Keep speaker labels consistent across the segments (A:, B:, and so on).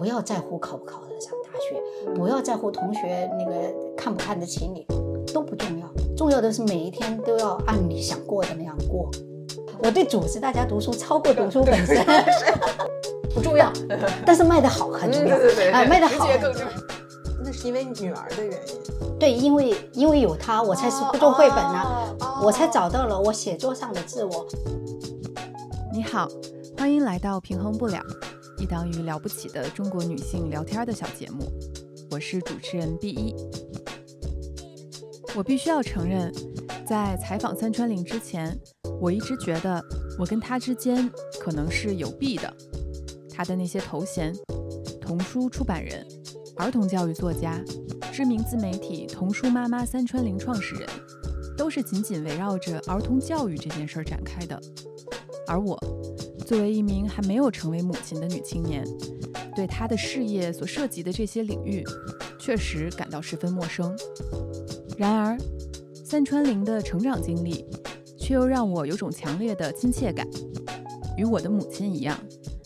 A: 不要在乎考不考得上大学，不要在乎同学那个看不看得起你，都不重要。重要的是每一天都要按你想过的那样过。我对组织大家读书超过读书本身 不重要，但是卖得好很重要。
B: 对对对，
A: 啊，卖得好
B: 直接更重要。那是因为女儿的原因，
A: 对，因为因为有她，我才是做绘本呢、
B: 哦
A: 我才找到了我写作上的自我。
C: 你好，欢迎来到《平衡不了》，一档与了不起的中国女性聊天的小节目。我是主持人 B 一。我必须要承认，在采访三川玲之前，我一直觉得我跟她之间可能是有弊的。她的那些头衔——童书出版人、儿童教育作家、知名自媒体“童书妈妈”三川玲创始人，都是紧紧围绕着儿童教育这件事儿展开的。而我，作为一名还没有成为母亲的女青年，对她的事业所涉及的这些领域，确实感到十分陌生。然而，三川玲的成长经历，却又让我有种强烈的亲切感。与我的母亲一样，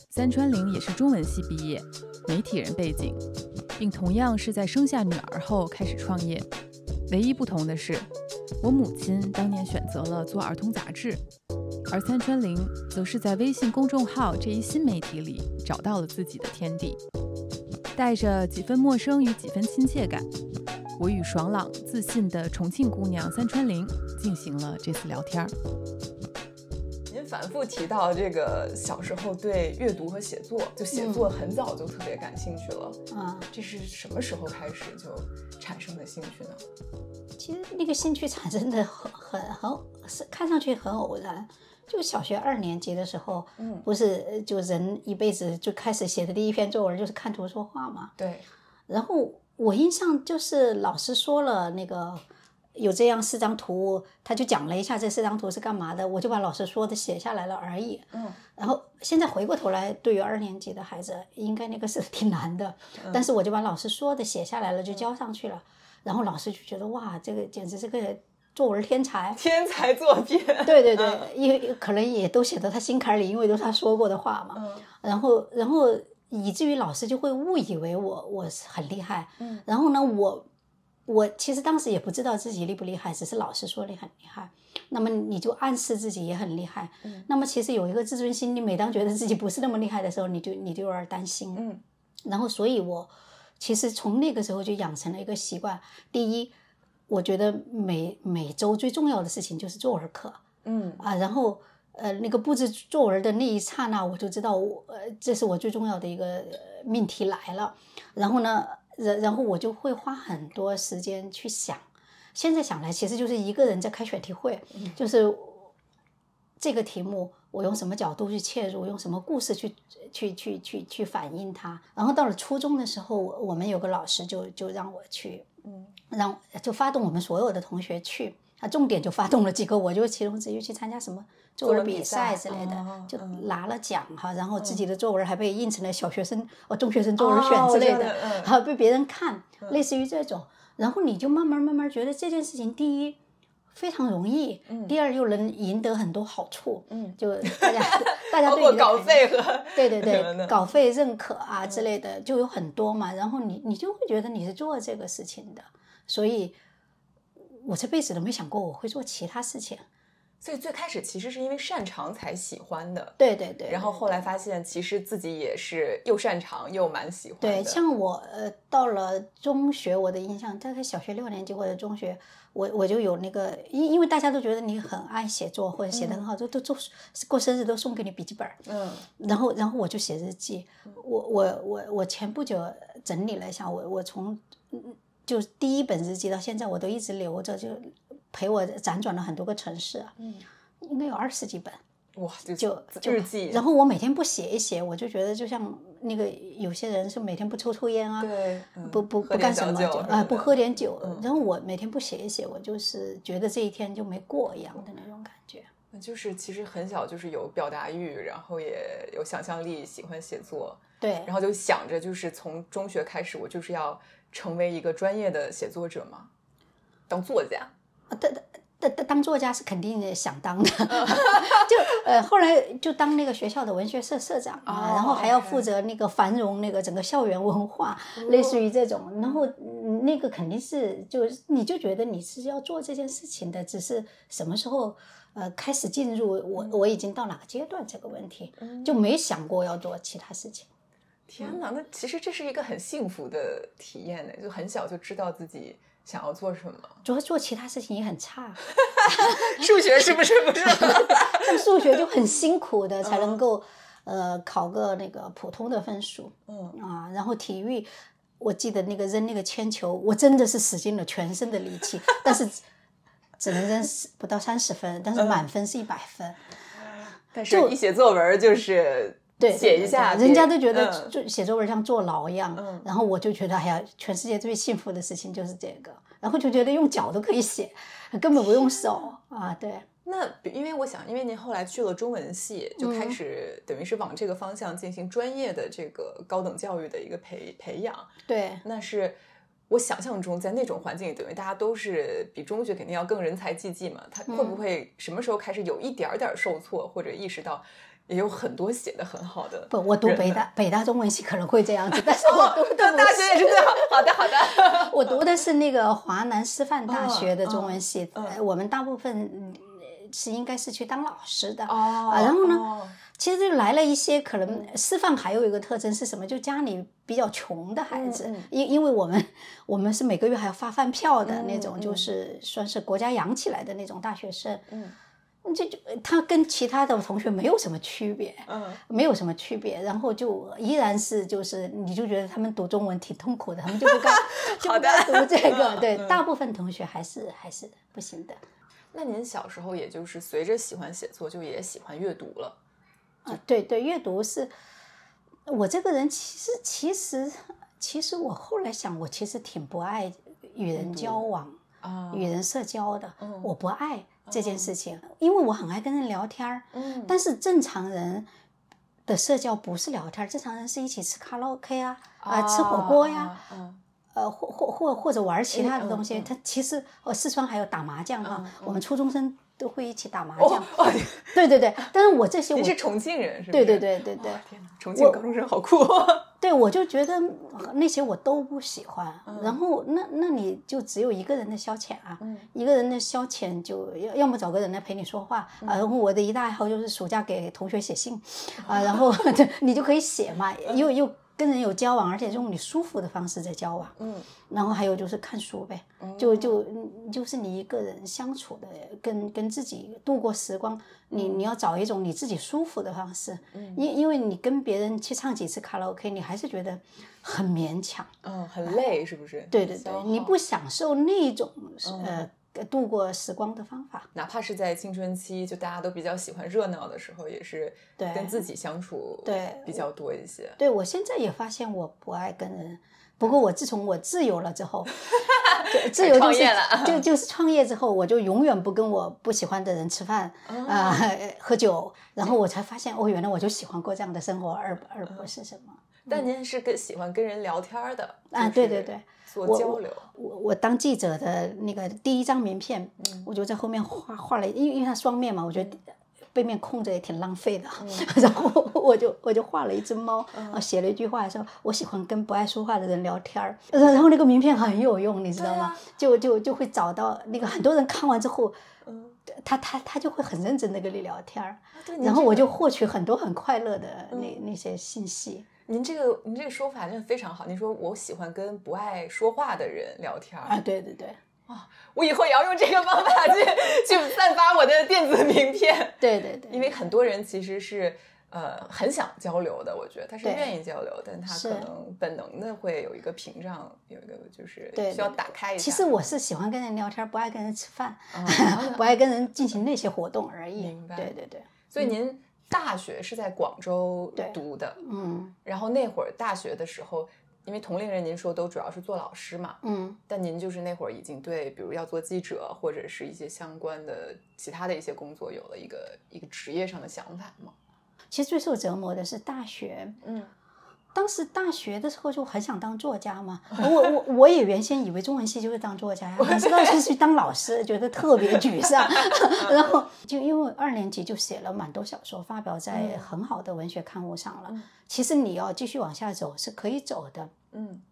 C: 三川玲也是中文系毕业，媒体人背景，并同样是在生下女儿后开始创业。唯一不同的是，我母亲当年选择了做儿童杂志，而三川玲则是在微信公众号这一新媒体里找到了自己的天地。带着几分陌生与几分亲切感，我与爽朗自信的重庆姑娘三川玲进行了这次聊天儿。
B: 您反复提到这个小时候对阅读和写作，就写作很早就特别感兴趣了。
A: 啊、
B: 这是什么时候开始就产生的兴趣呢？
A: 其实那个兴趣产生的很很很是看上去很偶然。就小学二年级的时候，
B: 嗯
A: 不是呃就人一辈子就开始写的第一篇作文就是看图说话嘛。
B: 对，
A: 然后我印象就是老师说了那个有这样四张图，他就讲了一下这四张图是干嘛的，我就把老师说的写下来了而已。
B: 嗯，
A: 然后现在回过头来，对于二年级的孩子，应该那个是 挺难的，但是我就把老师说的写下来了，就交上去了。然后老师就觉得哇，这个简直是个作文天才。
B: 天才作品。
A: 对对对，因为可能也都写到他心坎里，因为都是他说过的话嘛。
B: 嗯
A: 然后，然后以至于老师就会误以为我我是很厉害。
B: 嗯
A: 然后呢，我我其实当时也不知道自己厉不厉害，只是老师说你很厉害，那么你就暗示自己也很厉害。
B: 嗯
A: 那么其实有一个自尊心，你每当觉得自己不是那么厉害的时候，你就你就有点担心。
B: 嗯
A: 然后，所以我其实从那个时候就养成了一个习惯。第一，我觉得每每周最重要的事情就是作文课
B: 嗯
A: 啊。然后，呃，那个布置作文的那一刹那，我就知道我呃，这是我最重要的一个呃命题来了。然后呢，然然后我就会花很多时间去想。现在想来，其实就是一个人在开选题会，就是这个题目我用什么角度去切入，用什么故事去去去去去反映它。然后到了初中的时候，我我们有个老师就就让我去，
B: 嗯
A: 让就发动我们所有的同学去，啊，重点就发动了几个，我就其中之一去参加什么作文比赛之类的，就拿了奖哈，然后自己的作文还被印成了小学生哦中学生作文选
B: 哦
A: 之类的，
B: 我知道嗯。
A: 还 被别人看，类似于这种，然后你就慢慢慢慢觉得这件事情，第一非常容易，第二又能赢得很多好处，
B: 嗯，
A: 就大家 大家对你的感
B: 费和
A: 对对对，稿费认可啊之类的就有很多嘛，然后你你就会觉得你是做这个事情的，所以我这辈子都没想过我会做其他事情。
B: 所以最开始其实是因为擅长才喜欢的，
A: 对对对，
B: 然后后来发现其实自己也是又擅长又蛮喜欢的。
A: 对，像我呃到了中学，我的印象大概小学六年级或者中学，我我就有那个，因因为大家都觉得你很爱写作或者写得很好，都都都过生日都送给你笔记本儿，
B: 嗯
A: 然后然后我就写日记，我我我我前不久整理了一下，我我从嗯就第一本日记到现在我都一直留着，就陪我辗转了很多个城市啊，
B: 嗯，
A: 应该有二十几本。
B: 哇，就
A: 就就
B: 日记，
A: 然后我每天不写一写，我就觉得就像那个有些人是每天不抽抽烟啊，
B: 对，嗯
A: 不不不干什么
B: 小酒什
A: 就啊不喝点酒，
B: 嗯
A: 然后我每天不写一写，我就是觉得这一天就没过一样的那种感觉。
B: 就是其实很小就是有表达欲，然后也有想象力，喜欢写作，
A: 对
B: 然后就想着就是从中学开始，我就是要成为一个专业的写作者嘛，当作家。
A: 啊但但当当当作家是肯定想当的，就呃后来就当那个学校的文学社社长啊，然后还要负责那个繁荣那个整个校园文化，类似于这种，然后那个肯定是就你就觉得你是要做这件事情的，只是什么时候呃开始进入我我已经到哪个阶段这个问题，就没想过要做其他事情。
B: 天哪，那其实这是一个很幸福的体验呢，就很小就知道自己。想要做什么？
A: 主要做其他事情也很差，
B: 数学是不是不是？
A: 像数学就很辛苦的才能够呃考个那个普通的分数，嗯啊，然后体育，我记得那个扔那个铅球，我真的是使尽了全身的力气，但是只能扔不到三十分，但是满分是一百分。
B: 但是一写作文就是
A: 对
B: 写一下，
A: 人家都觉得就写作文像坐牢一样，然后我就觉得哎呀，全世界最幸福的事情就是这个。然后就觉得用脚都可以写，根本不用手啊。对，
B: 那因为我想，因为您后来去了中文系，就开始等于是往这个方向进行专业的这个高等教育的一个培培养。
A: 对，
B: 那是我想象中在那种环境里，等于大家都是比中学肯定要更人才济济嘛。他会不会什么时候开始有一点点受挫，或者意识到？也有很多写的很好的。
A: 不，我读北大北大中文系可能会这样子，但是我读的
B: 大学也是最好。好的，好的。
A: 我读的是那个华南师范大学的中文系，呃，我们大部分是应该是去当老师的。哦。然后呢，其实就来了一些可能师范还有一个特征是什么？就家里比较穷的孩子，因因为我们 我们是每个月还要发饭票的那种，就是算是国家养起来的那种大学生。嗯。这就他跟其他的同学没有什么区别，嗯，没有什么区别，然后就依然是就是，你就觉得他们读中文挺痛苦的，他们就不该 就不该读这个，对，大部分同学还是还是不行的。
B: 那您小时候也就是随着喜欢写作，就也喜欢阅读了？
A: 啊，对对，阅读是，我这个人其实其实其实我后来想，我其实挺不爱与人交往啊，与人社交的，我不爱。这件事情，因为我很爱跟人聊天儿，嗯，但是正常人的社交不是聊天儿，正常人是一起吃卡拉 OK 啊，啊，吃火锅呀，嗯，呃，或或或或者玩其他的东西。他其实，哦，四川还有打麻将哈，我们初中生。都会一起打麻将，对对对，但是我这些我
B: 是重庆人，是
A: 对对对对对，
B: 天哪，重庆高中生好酷，
A: 对我就觉得那些我都不喜欢，然后那那你就只有一个人的消遣啊，一个人的消遣就要要么找个人来陪你说话啊，然后我的一大爱好就是暑假给同学写信啊，然后 你就可以写嘛，又又。跟人有交往，而且用你舒服的方式在交往。嗯，然后还有就是看书呗，就就就是你一个人相处的，跟跟自己度过时光。你你要找一种你自己舒服的方式。嗯，因因为你跟别人去唱几次卡拉 OK，你还是觉得很勉强。
B: 嗯，很累，是不是？
A: 对对对，你不享受那种呃。度过时光的方法，
B: 哪怕是在青春期，就大家都比较喜欢热闹的时候，也是跟自己相处
A: 对
B: 比较多一些。
A: 对我现在也发现我不爱跟人，不过我自从我自由了之后，自由就是就 就是创业之后，我就永远不跟我不喜欢的人吃饭啊 喝酒，然后我才发现哦，原来我就喜欢过这样的生活，而而不是什么。
B: 但您是跟喜欢跟人聊天的
A: 啊？对对对。
B: 做交流，
A: 我我当记者的那个第一张名片，我就在后面画画了，因为因为它双面嘛，我觉得背面空着也挺浪费的，然后我就我就画了一只猫，写了一句话，说我喜欢跟不爱说话的人聊天儿，然后那个名片很有用，你知道吗？就就就会找到那个很多人看完之后，他他他就会很认真的跟你聊天儿，然后我就获取很多很快乐的那那些信息。
B: 您这个您这个说法真的非常好。您说我喜欢跟不爱说话的人聊天
A: 啊，对对对，
B: 啊，我以后也要用这个方法去去散发我的电子名片。
A: 对对对，
B: 因为很多人其实是呃很想交流的，我觉得他是愿意交流，但他可能本能的会有一个屏障，有一个就是需要打开一下。
A: 其实我是喜欢跟人聊天，不爱跟人吃饭，不爱跟人进行那些活动而已。
B: 明白。
A: 对对对，
B: 所以您。大学是在广州读的，嗯，然后那会儿大学的时候，因为同龄人您说都主要是做老师嘛，嗯，但您就是那会儿已经对，比如要做记者或者是一些相关的其他的一些工作有了一个一个职业上的想法吗？
A: 其实最受折磨的是大学，嗯，当时大学的时候就很想当作家嘛，我我我也原先以为中文系就是当作家呀，哪知道是去当老师，觉得特别沮丧。然后就因为二年级就写了蛮多小说，发表在很好的文学刊物上了。其实你要继续往下走是可以走的，嗯，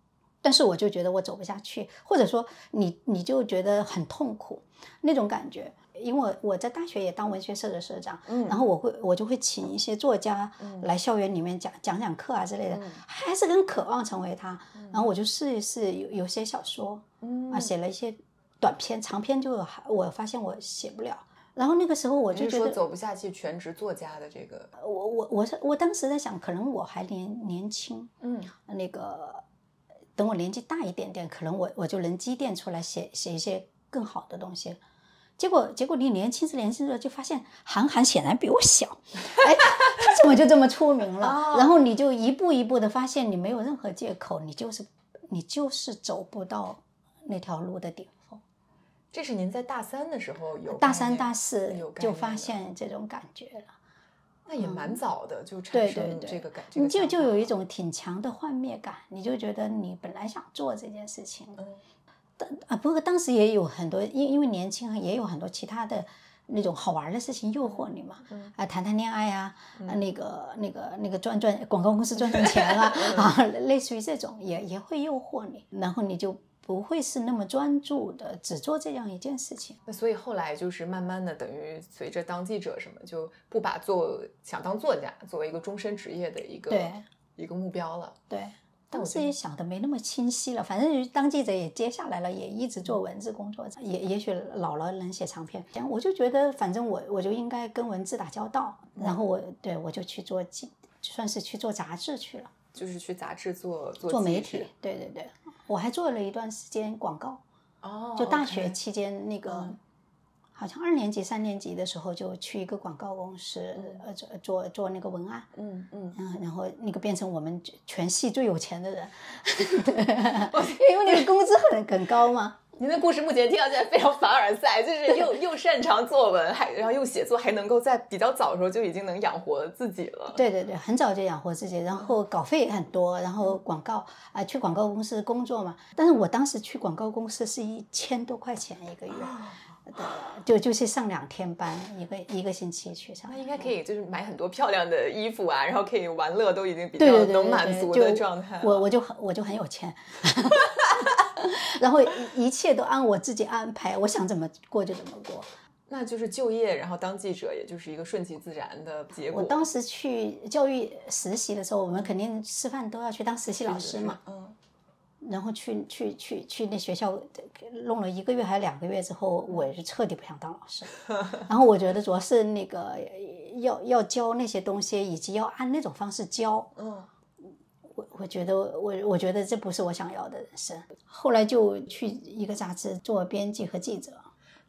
A: 但是我就觉得我走不下去，或者说你你就觉得很痛苦那种感觉。因为我在大学也当文学社的社长，嗯，然后我会我就会请一些作家来校园里面讲讲讲课啊之类的，还是很渴望成为他。然后我就试一试有有些小说，啊，写了一些短篇、长篇，就我发现我写不了。然后那个时候我就觉得
B: 走不下去全职作家的这个。
A: 我我我是我当时在想，可能我还年年轻，嗯，那个等我年纪大一点点，可能我我就能积淀出来写写一些更好的东西。结果，结果你年轻时年轻的，就发现韩寒显然比我小，哎，他怎么就这么出名了？然后你就一步一步的发现，你没有任何借口，你就是你就是走不到那条路的顶峰。
B: 这是您在大三的时候有
A: 大三大四就发现这种感觉了，
B: 那也蛮早的就产生这个感觉，你
A: 就就有一种挺强的幻灭感，你就觉得你本来想做这件事情。啊，不过当时也有很多，因因为年轻，也有很多其他的那种好玩的事情诱惑你嘛，啊，谈谈恋爱啊，那个那个那个赚赚广告公司赚赚钱啊，啊，类似于这种也也会诱惑你，然后你就不会是那么专注的只做这样一件事情。
B: 那所以后来就是慢慢的，等于随着当记者什么，就不把做想当作家作为一个终身职业的一个一个目标了。
A: 对。当时也想的没那么清晰了，反正当记者也接下来了，也一直做文字工作，也也许老了能写长篇。我就觉得，反正我我就应该跟文字打交道，然后我对我就去做记，算是去做杂志去了，
B: 就是去杂志做
A: 做媒体。对对对，我还做了一段时间广告，哦，就大学期间那个。好像二年级、三年级的时候就去一个广告公司，呃，做做做那个文案，嗯嗯，然后那个变成我们全系最有钱的人，因为那个工资很很高嘛。
B: 您的故事目前听起来非常凡尔赛，就是又又擅长作文，还然后又写作，还能够在比较早的时候就已经能养活自己了。
A: 对对对，很早就养活自己，然后稿费也很多，然后广告啊，去广告公司工作嘛。但是我当时去广告公司是一千多块钱一个月。对，就就去上两天班，一个一个星期去上。
B: 那应该可以，就是买很多漂亮的衣服啊，然后可以玩乐，都已经比较能满足的状态。
A: 我我就很我就很有钱，然后一切都按我自己安排，我想怎么过就怎么过。
B: 那就是就业，然后当记者，也就是一个顺其自然的结果。
A: 我当时去教育实习的时候，我们肯定师范都要去当实习老师嘛。嗯。然后去去去去那学校弄了一个月还是两个月之后，我是彻底不想当老师。然后我觉得主要是那个要要教那些东西，以及要按那种方式教。嗯，我我觉得我我觉得这不是我想要的人生。后来就去一个杂志做编辑和记者。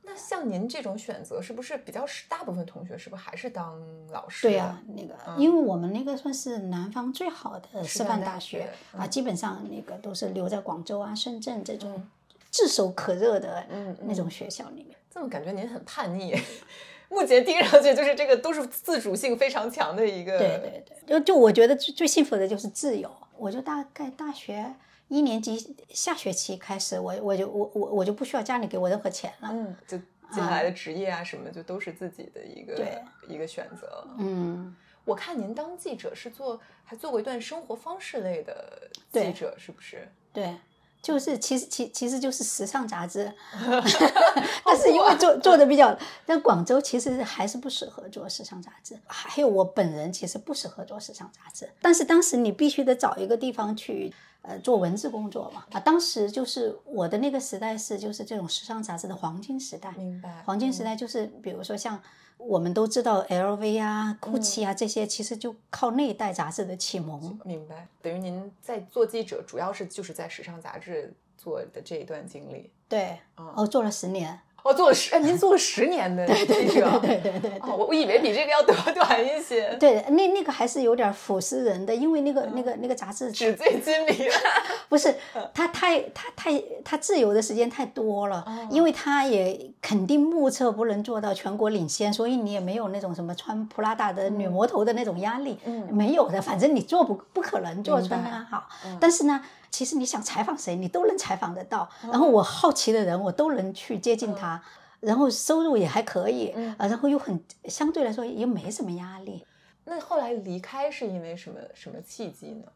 B: 那像您这种选择，是不是比较是大部分同学是不是还是当老师？
A: 对呀，那个因为我们那个算是南方最好的师范大学啊，基本上那个都是留在广州啊、深圳这种炙手可热的那种学校里面。
B: 这么感觉您很叛逆，目前听上去就是这个都是自主性非常强的一个。
A: 对对对，就就我觉得最最幸福的就是自由。我就大概大学。一年级下学期开始，我我就我我我就不需要家里给我任何钱了，
B: 嗯，就接下来的职业啊什么，就都是自己的一个一个选择。嗯，我看您当记者是做还做过一段生活方式类的记者，是不是？
A: 对，就是其实其其实就是时尚杂志，但是因为做做的比较，但广州其实还是不适合做时尚杂志，还有我本人其实不适合做时尚杂志，但是当时你必须得找一个地方去。呃，做文字工作嘛，啊，当时就是我的那个时代是就是这种时尚杂志的黄金时代。
B: 明白。
A: 黄金时代就是比如说像我们都知道 LV 啊、GUCCI 啊这些，其实就靠那一代杂志的启蒙。
B: 明白。等于您在做记者，主要是就是在时尚杂志做的这一段经历。
A: 对。哦，做了十年。
B: 哦，做了十，您做了十年的
A: 对对
B: 记者，
A: 对对对对对。
B: 哦，我我以为比这个要短 短一些。
A: 对，那那个还是有点腐蚀人的，因为那个那个那个杂志
B: 纸醉金迷。
A: 不是，他太他太他自由的时间太多了，因为他也肯定目测不能做到全国领先，所以你也没有那种什么穿普拉达的女魔头的那种压力，没有的，反正你做不不可能做出那好。但是呢，其实你想采访谁，你都能采访得到。然后我好奇的人，我都能去接近他。然后收入也还可以，啊，然后又很相对来说又没什么压力。
B: 那后来离开是因为什么什么契机呢？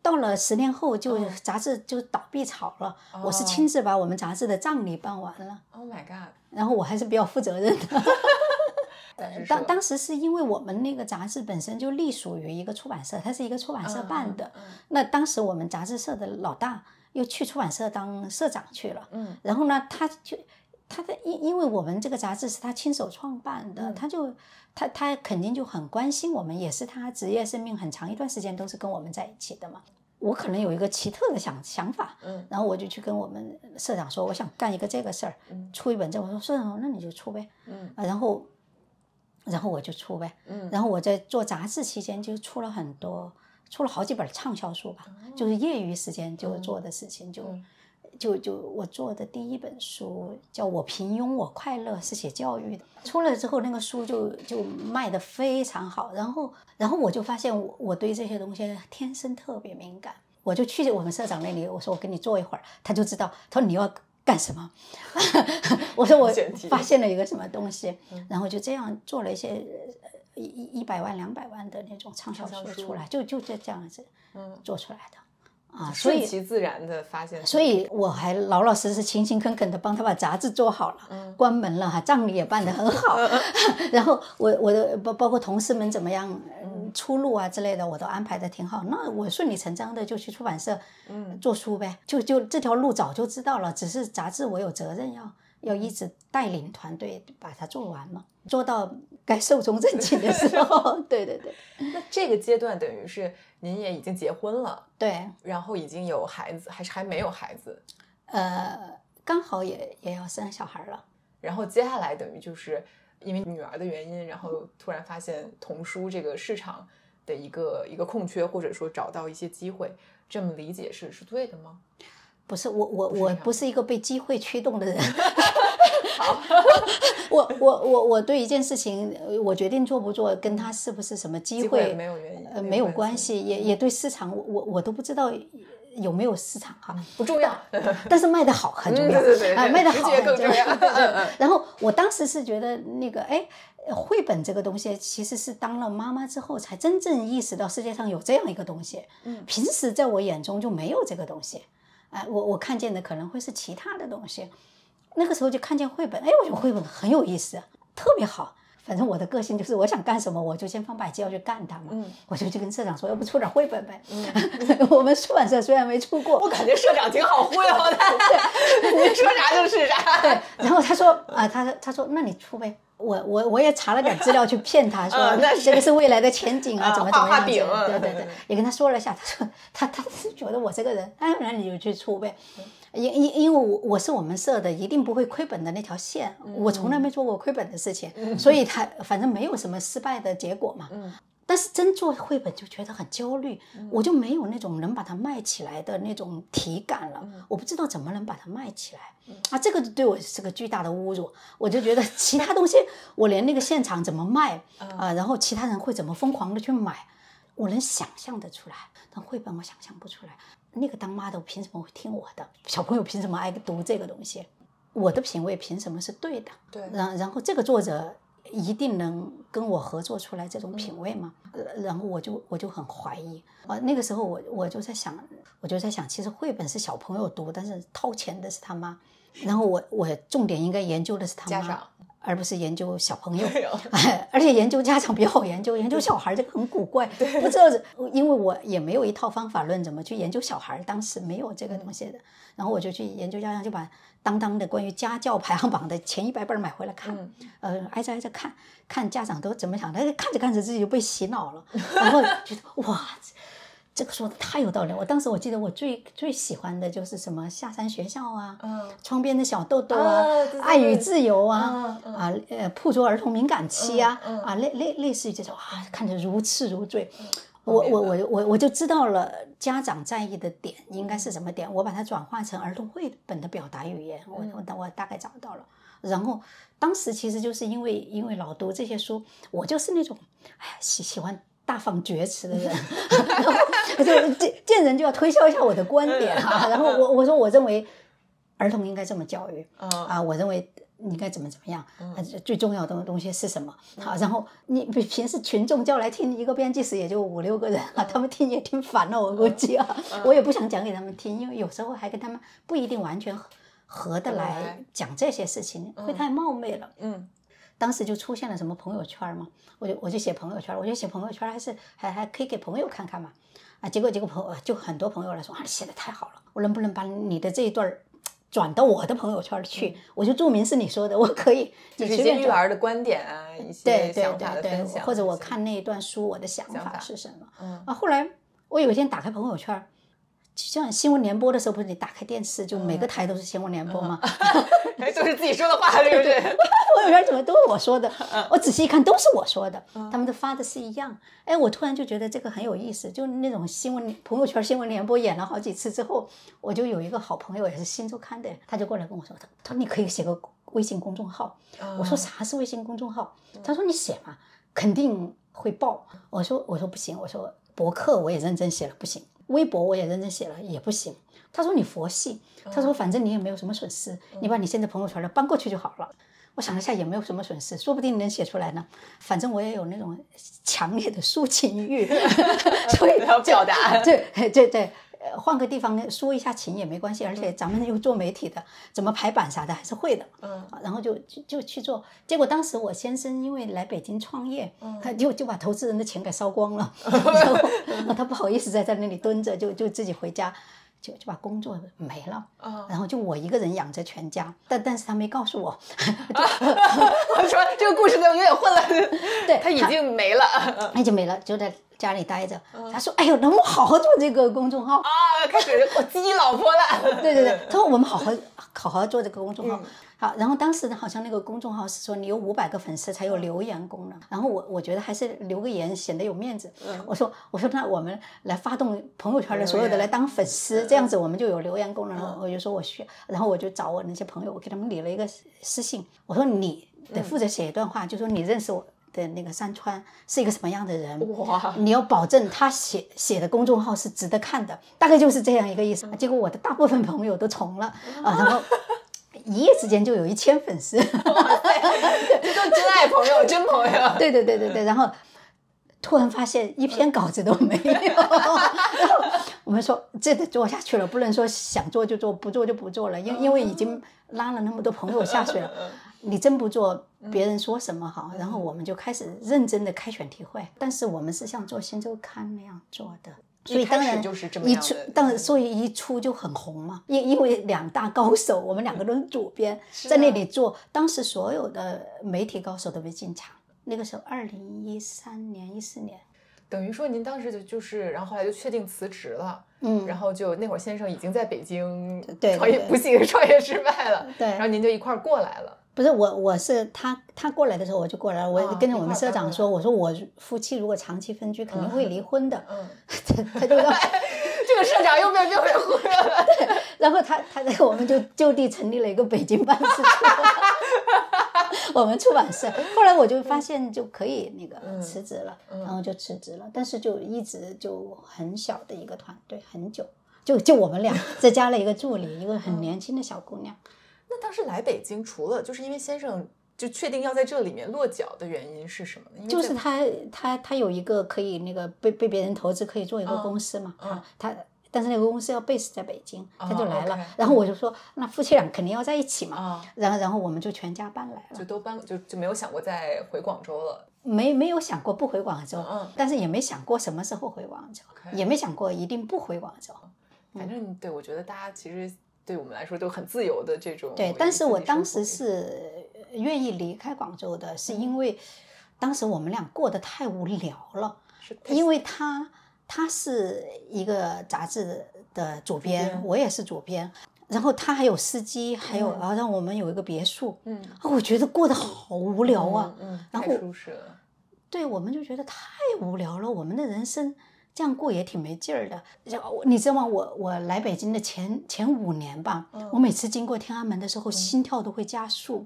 A: 到了十年后，就杂志就倒闭潮了。我是亲自把我们杂志的葬礼办完了。
B: Oh my god！
A: 然后我还是比较负责任的。当当时是因为我们那个杂志本身就隶属于一个出版社，它是一个出版社办的。那当时我们杂志社的老大又去出版社当社长去了。嗯。然后呢，他就。他的因因为我们这个杂志是他亲手创办的，他就他他肯定就很关心我们，也是他职业生命很长一段时间都是跟我们在一起的嘛。我可能有一个奇特的想想法，嗯，然后我就去跟我们社长说，我想干一个这个事儿，出一本这，我说社长，那你就出呗，嗯，然后然后我就出呗，嗯，然后我在做杂志期间就出了很多，出了好几本畅销书吧，就是业余时间就做的事情就。就就我做的第一本书叫我平庸我快乐，是写教育的。出了之后，那个书就就卖的非常好。然后然后我就发现我我对这些东西天生特别敏感。我就去我们社长那里，我说我跟你坐一会儿，他就知道。他说你要干什么？我说我发现了一个什么东西。然后就这样做了一些一一百万两百万的那种畅销书出来，就就这这样子嗯做出来的。啊，顺
B: 其自然的发现，
A: 所以我还老老实实、勤勤恳恳的帮他把杂志做好了，关门了哈，葬礼也办得很好，然后我我的包包括同事们怎么样出路啊之类的，我都安排的挺好。那我顺理成章的就去出版社，嗯，做书呗，就就这条路早就知道了，只是杂志我有责任要要一直带领团队把它做完嘛，做到该寿终正寝的时候，对对对。
B: 那这个阶段等于是。您也已经结婚了，
A: 对，
B: 然后已经有孩子，还是还没有孩子？
A: 呃，刚好也也要生小孩了。
B: 然后接下来等于就是因为女儿的原因，然后突然发现童书这个市场的一个一个空缺，或者说找到一些机会，这么理解是是对的吗？
A: 不是，我我我不是一个被机会驱动的人。
B: 好，
A: 我我我我对一件事情，我决定做不做，跟他是不是什么机会
B: 没有原因，
A: 呃，没有关系，也也对市场，我我都不知道有没有市场哈，
B: 不重要，
A: 但是卖的好很重要，啊，卖的好
B: 很重要。
A: 然后我当时是觉得那个，哎，绘本这个东西，其实是当了妈妈之后才真正意识到世界上有这样一个东西，嗯，平时在我眼中就没有这个东西，哎，我我看见的可能会是其他的东西。那个时候就看见绘本，哎，我觉得绘本很有意思，特别好。反正我的个性就是，我想干什么，我就先放百计要去干它嘛。嗯，我就去跟社长说，要不出点绘本呗。嗯，我们出版社虽然没出过，
B: 我感觉社长挺好忽悠的，你说啥就是啥。
A: 对，然后他说啊，他他说那你出呗。我我我也查了点资料去骗他说，这个是未来的前景啊，怎么怎么样子？对对对，也跟他说了一下，他说他他是觉得我这个人，哎，然你就去出呗。因因因为我我是我们社的，一定不会亏本的那条线，我从来没做过亏本的事情，所以他反正没有什么失败的结果嘛。但是真做绘本就觉得很焦虑，我就没有那种能把它卖起来的那种体感了。我不知道怎么能把它卖起来啊，这个对我是个巨大的侮辱。我就觉得其他东西我连那个现场怎么卖啊，然后其他人会怎么疯狂的去买，我能想象得出来，但绘本我想象不出来。那个当妈的凭什么会听我的？小朋友凭什么爱读这个东西？我的品味凭什么是对的？
B: 对，
A: 然然后这个作者一定能跟我合作出来这种品味吗？然后我就我就很怀疑啊。那个时候我我就在想，我就在想，其实绘本是小朋友读，但是掏钱的是他妈。然后我我重点应该研究的是他妈。而不是研究小朋友，而且研究家长比较好研究，研究小孩这个很古怪，不知道，因为我也没有一套方法论怎么去研究小孩，当时没有这个东西的，然后我就去研究家长，就把当当的关于家教排行榜的前一百本买回来看，呃，挨着挨着看，看家长都怎么想，的，看着看着自己就被洗脑了，然后觉得哇。这个说的太有道理。我当时我记得我最最喜欢的就是什么下山学校啊，窗边的小豆豆啊，爱与自由啊，啊呃，捕捉儿童敏感期啊，啊类类类似于这种啊，看着如痴如醉。我我我我我就知道了家长在意的点应该是什么点，我把它转化成儿童绘本的表达语言，我我我大概找到了。然后当时其实就是因为因为老读这些书，我就是那种哎喜喜欢大放厥词的人，然 后就见见人就要推销一下我的观点啊。然后我我说我认为儿童应该这么教育啊，我认为。应该怎么怎么样？最重要的东西是什么？好，然后你平时群众叫来听一个编辑室也就五六个人啊，他们听也听烦了，我估计啊，我也不想讲给他们听，因为有时候还跟他们不一定完全合得来讲这些事情，会太冒昧了。嗯，当时就出现了什么朋友圈嘛，我就我就写朋友圈，我就写朋友圈还是还还可以给朋友看看嘛。啊，结果结果朋友就很多朋友来说啊，写的太好了，我能不能把你的这一段儿。转到我的朋友圈去，我就注明是你说的，我可以。
B: 就是一些育儿的观点啊，一些想法的分享，
A: 或者我看那一段书，我的想法是什么？嗯啊，后来我有一天打开朋友圈。像新闻联播的时候，不是你打开电视就每个台都是新闻联播吗？
B: 都 是自己说的话，对不对？
A: 朋友圈怎么都是我说的？我仔细一看都是我说的，他们都发的是一样。哎，我突然就觉得这个很有意思，就那种新闻朋友圈新闻联播演了好几次之后，我就有一个好朋友也是新周刊的，他就过来跟我说，他他说你可以写个微信公众号。我说啥是微信公众号？他说你写嘛，肯定会爆。我说我说不行，我说博客我也认真写了，不行。微博我也认真写了，也不行。他说你佛系，他说反正你也没有什么损失，你把你现在朋友圈的搬过去就好了。我想了下，也没有什么损失，说不定能写出来呢。反正我也有那种强烈的抒情欲，所以
B: 要表达。
A: 对对对。呃，换个地方抒一下情也没关系，而且咱们又做媒体的，怎么排版啥的还是会的。嗯，然后就就就去做。结果当时我先生因为来北京创业，他就就把投资人的钱给烧光了，然后他不好意思再在那里蹲着，就就自己回家，就就把工作没了。然后就我一个人养着全家，但但是他没告诉我。
B: 我说这个故事都有点混了。
A: 对
B: 他已经没了，
A: 已经没了，就在。家里待着，他说：“哎呦，能不能好好做这个公众号
B: 啊？开始我激老婆了。
A: 对对对，他说我们好好好好做这个公众号。好，然后当时呢，好像那个公众号是说你有五百个粉丝才有留言功能。然后我我觉得还是留个言显得有面子。我说我说那我们来发动朋友圈的所有的来当粉丝，这样子我们就有留言功能了。我就说我需要，然后我就找我那些朋友，我给他们理了一个私信，我说你得负责写一段话，就说你认识我。”的那个山川是一个什么样的人？哇！你要保证他写写的公众号是值得看的，大概就是这样一个意思。结果我的大部分朋友都从了啊，然后一夜之间就有一千粉丝，哇
B: 塞！这都真爱朋友，真朋友。
A: 对对对对对，然后突然发现一篇稿子都没有，然 后我们说这得做下去了，不能说想做就做，不做就不做了，因因为已经拉了那么多朋友下水了。你真不做，别人说什么好？然后我们就开始认真的开选题会，但是我们是像做新周刊那样做的，所以当然一出，当然所以一出就很红嘛。因因为两大高手，我们两个都是主编，在那里做，当时所有的媒体高手都没进场。那个时候，二零一三年、一四年，
B: 等于说您当时就就是，然后后来就确定辞职了，嗯，然后就那会儿先生已经在北京创业，不幸创业失败了，
A: 对，
B: 然后您就一块儿过来了。
A: 不是我，我是他，他过来的时候我就过来了。我跟着我们社长说，我说我夫妻如果长期分居，肯定会离婚的。嗯，他就说
B: 这个社长又被又被忽悠了。
A: 对，然后他他在我们就就地成立了一个北京办事处，我们出版社。后来我就发现就可以那个辞职了，然后就辞职了。但是就一直就很小的一个团队，很久，就就我们俩，再加了一个助理，一个很年轻的小姑娘。
B: 那当时来北京，除了就是因为先生就确定要在这里面落脚的原因是什么呢？
A: 就是他他他有一个可以那个被被别人投资可以做一个公司嘛，他他但是那个公司要 base 在北京，他就来了。然后我就说，那夫妻俩肯定要在一起嘛。然后然后我们就全家搬来了，
B: 就都搬就就没有想过再回广州了。
A: 没没有想过不回广州，但是也没想过什么时候回广州，也没想过一定不回广州。
B: 反正对我觉得大家其实。对我们来说都很自由的这种。
A: 对，但是我当时是愿意离开广州的，是因为当时我们俩过得太无聊了。因为他他是一个杂志的主编，我也是主编。然后他还有司机，还有啊，让我们有一个别墅。嗯，我觉得过得好无聊啊。嗯，然后对，我们就觉得太无聊了，我们的人生。这样过也挺没劲儿的。你知道吗？我我来北京的前前五年吧，我每次经过天安门的时候，心跳都会加速。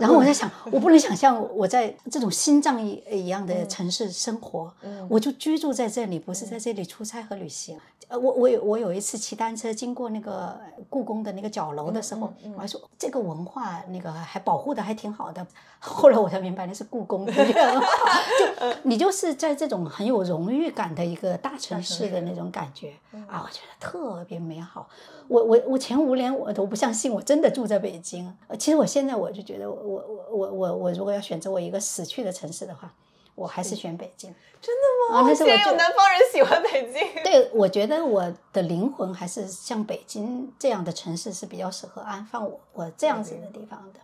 A: 然后我在想，我不能想象我在这种心脏一一样的城市生活。我就居住在这里，不是在这里出差和旅行。呃，我我有我有一次骑单车经过那个故宫的那个角楼的时候，我还说这个文化那个还保护的还挺好的。后来我才明白那是故宫，就你就是在这种很有荣誉感的一个大城市的那种感觉啊，我觉得特别美好。我我我前五年我都不相信我真的住在北京。其实我现在我就觉得我我我我我我如果要选择我一个死去的城市的话。我还是选北京，
B: 真的吗？啊，那是我有南方人喜欢北京。
A: 对，我觉得我的灵魂还是像北京这样的城市是比较适合安放我我这样子的地方的。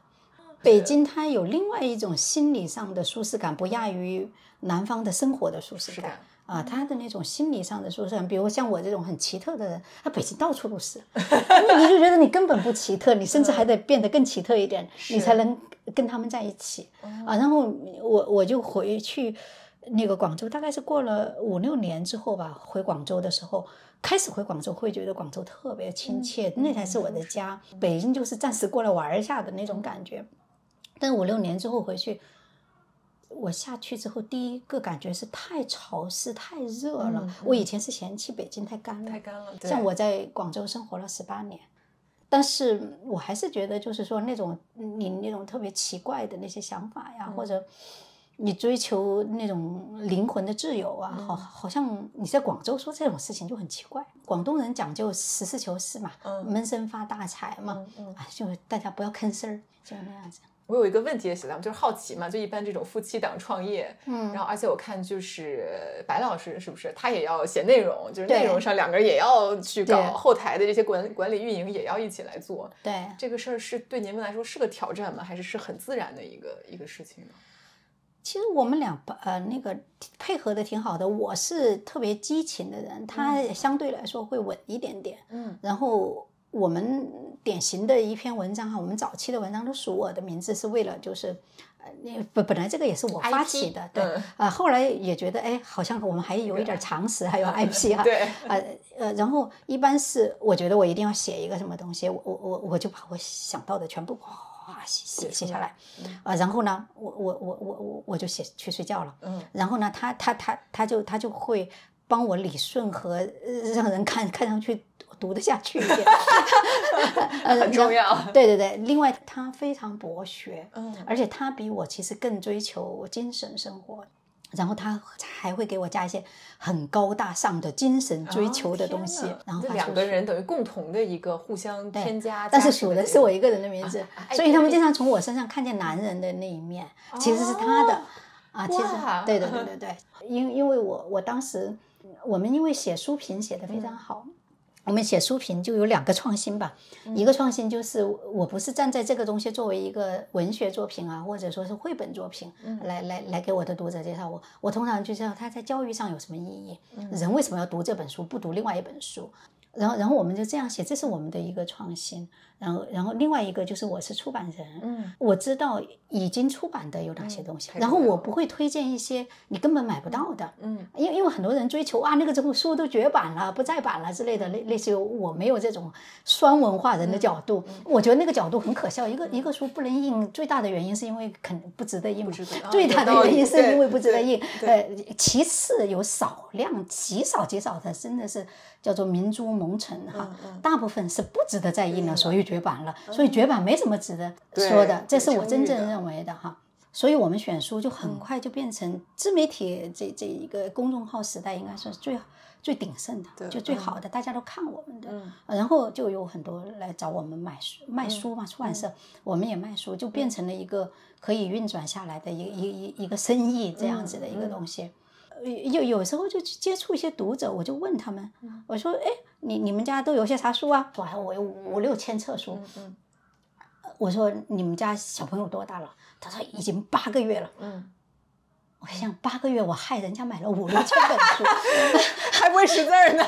A: 北京它有另外一种心理上的舒适感，不亚于南方的生活的舒适感。啊，他的那种心理上的舒适感，比如像我这种很奇特的人，他北京到处都是，你就觉得你根本不奇特，你甚至还得变得更奇特一点，你才能跟他们在一起啊。然后我我就回去那个广州，大概是过了五六年之后吧，回广州的时候，开始回广州会觉得广州特别亲切，那才是我的家。北京就是暂时过来玩一下的那种感觉，但五六年之后回去。我下去之后，第一个感觉是太潮湿、太热了。我以前是嫌弃北京太干了，
B: 太干了。
A: 像我在广州生活了十八年，但是我还是觉得，就是说那种你那种特别奇怪的那些想法呀，或者你追求那种灵魂的自由啊，好，好像你在广州说这种事情就很奇怪。广东人讲究实事求是嘛，闷声发大财嘛，啊，就大家不要吭声儿，就那样子。
B: 我有一个问题也写到，就是好奇嘛，就一般这种夫妻档创业，嗯，然后而且我看就是白老师是不是他也要写内容，就是内容上两个人也要去搞后台的这些管管理运营也要一起来做，
A: 对，
B: 这个事儿是对您们来说是个挑战吗？还是是很自然的一个一个事情呢？
A: 其实我们俩呃那个配合的挺好的，我是特别激情的人，他相对来说会稳一点点，嗯，然后。我们典型的一篇文章哈，我们早期的文章都署我的名字，是为了就是，呃，那本本来这个也是我发起的，对，啊，后来也觉得哎，好像我们还有一点常识，还有 IP 哈，
B: 对，
A: 呃呃，然后一般是我觉得我一定要写一个什么东西，我我我我就把我想到的全部哗写写写下来，啊，然后呢，我我我我我我就写去睡觉了，嗯，然后呢，他他他他就他就会帮我理顺和让人看看上去。读得下去一点，
B: 很重要。
A: 对对对，另外他非常博学，嗯，而且他比我其实更追求精神生活，然后他还会给我加一些很高大上的精神追求的东西。然后
B: 两个人等于共同的一个互相添加，
A: 但是数的是我一个人的名字，所以他们经常从我身上看见男人的那一面，其实是他的啊。其实对对对 对对，因因为我我当时我们因为写书评写的非常好。我们写书评就有两个创新吧，一个创新就是我不是站在这个东西作为一个文学作品啊，或者说是绘本作品来来来给我的读者介绍我，我通常就知道它在教育上有什么意义，人为什么要读这本书，不读另外一本书，然后然后我们就这样写，这是我们的一个创新。然后，然后另外一个就是我是出版人，嗯，我知道已经出版的有哪些东西，然后我不会推荐一些你根本买不到的，嗯，因为因为很多人追求啊那个这部书都绝版了，不再版了之类的，类类似于我没有这种双文化人的角度，我觉得那个角度很可笑。一个一个书不能印，最大的原因是因为肯不值得印，最大的原因是因为不值得印。呃，其次有少量极少极少的，真的是叫做明珠蒙尘哈，大部分是不值得再印了，所以。绝版了，所以绝版没什么值得说的，这是我真正认为的哈。所以我们选书就很快就变成自媒体这这一个公众号时代，应该是最最鼎盛的，就最好的，大家都看我们的。然后就有很多来找我们买书卖书嘛，出版社我们也卖书，就变成了一个可以运转下来的一一一一个生意这样子的一个东西。有有时候就去接触一些读者，我就问他们，我说：“哎，你你们家都有些啥书啊？”我还我有五六千册书。嗯我说：“你们家小朋友多大了？”他说：“已经八个月了。”嗯。我我想八个月我害人家买了五六千本书，
B: 还不会识字儿呢。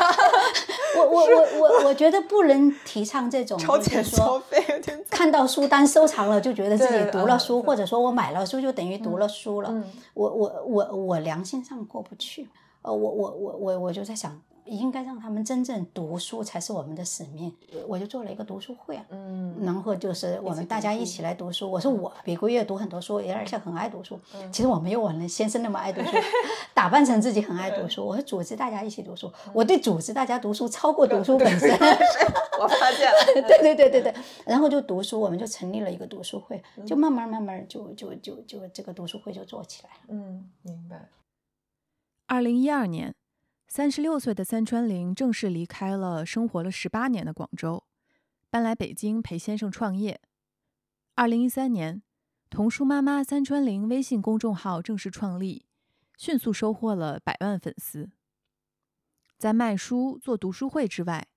A: 我我我我我觉得不能提倡这种
B: 超前消费，
A: 看到书单收藏了就觉得自己读了书，或者说我买了书就等于读了书了。我我我我良心上过不去。呃，我我我我我就在想。应该让他们真正读书才是我们的使命。我就做了一个读书会啊，嗯，然后就是我们大家一起来读书。我说我每个月读很多书，而且很爱读书。其实我没有我那先生那么爱读书，打扮成自己很爱读书。我组织大家一起读书，我对组织大家读书超过读书 本身。
B: 我发现了，
A: 对对对对对。然后就读书，我们就成立了一个读书会，就慢慢慢慢就就就就这个读书会就做起来了。
B: 嗯，明白。
C: 二零一二年。三十六岁的三川玲正式离开了生活了十八年的广州，搬来北京陪先生创业。二零一三年，童书妈妈三川玲微信公众号正式创立，迅速收获了百万粉丝。在卖书、做读书会之外，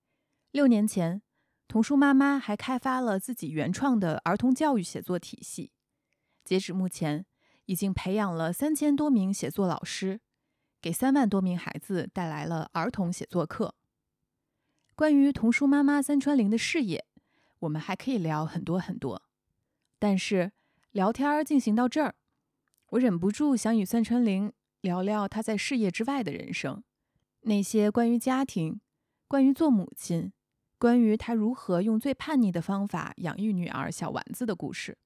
C: 六年前，童书妈妈还开发了自己原创的儿童教育写作体系。截止目前，已经培养了三千多名写作老师。给三万多名孩子带来了儿童写作课。关于童书妈妈三川玲的事业，我们还可以聊很多很多。但是聊天进行到这儿，我忍不住想与三川玲聊聊她在事业之外的人生，那些关于家庭、关于做母亲、关于她如何用最叛逆的方法养育女儿小丸子的故事。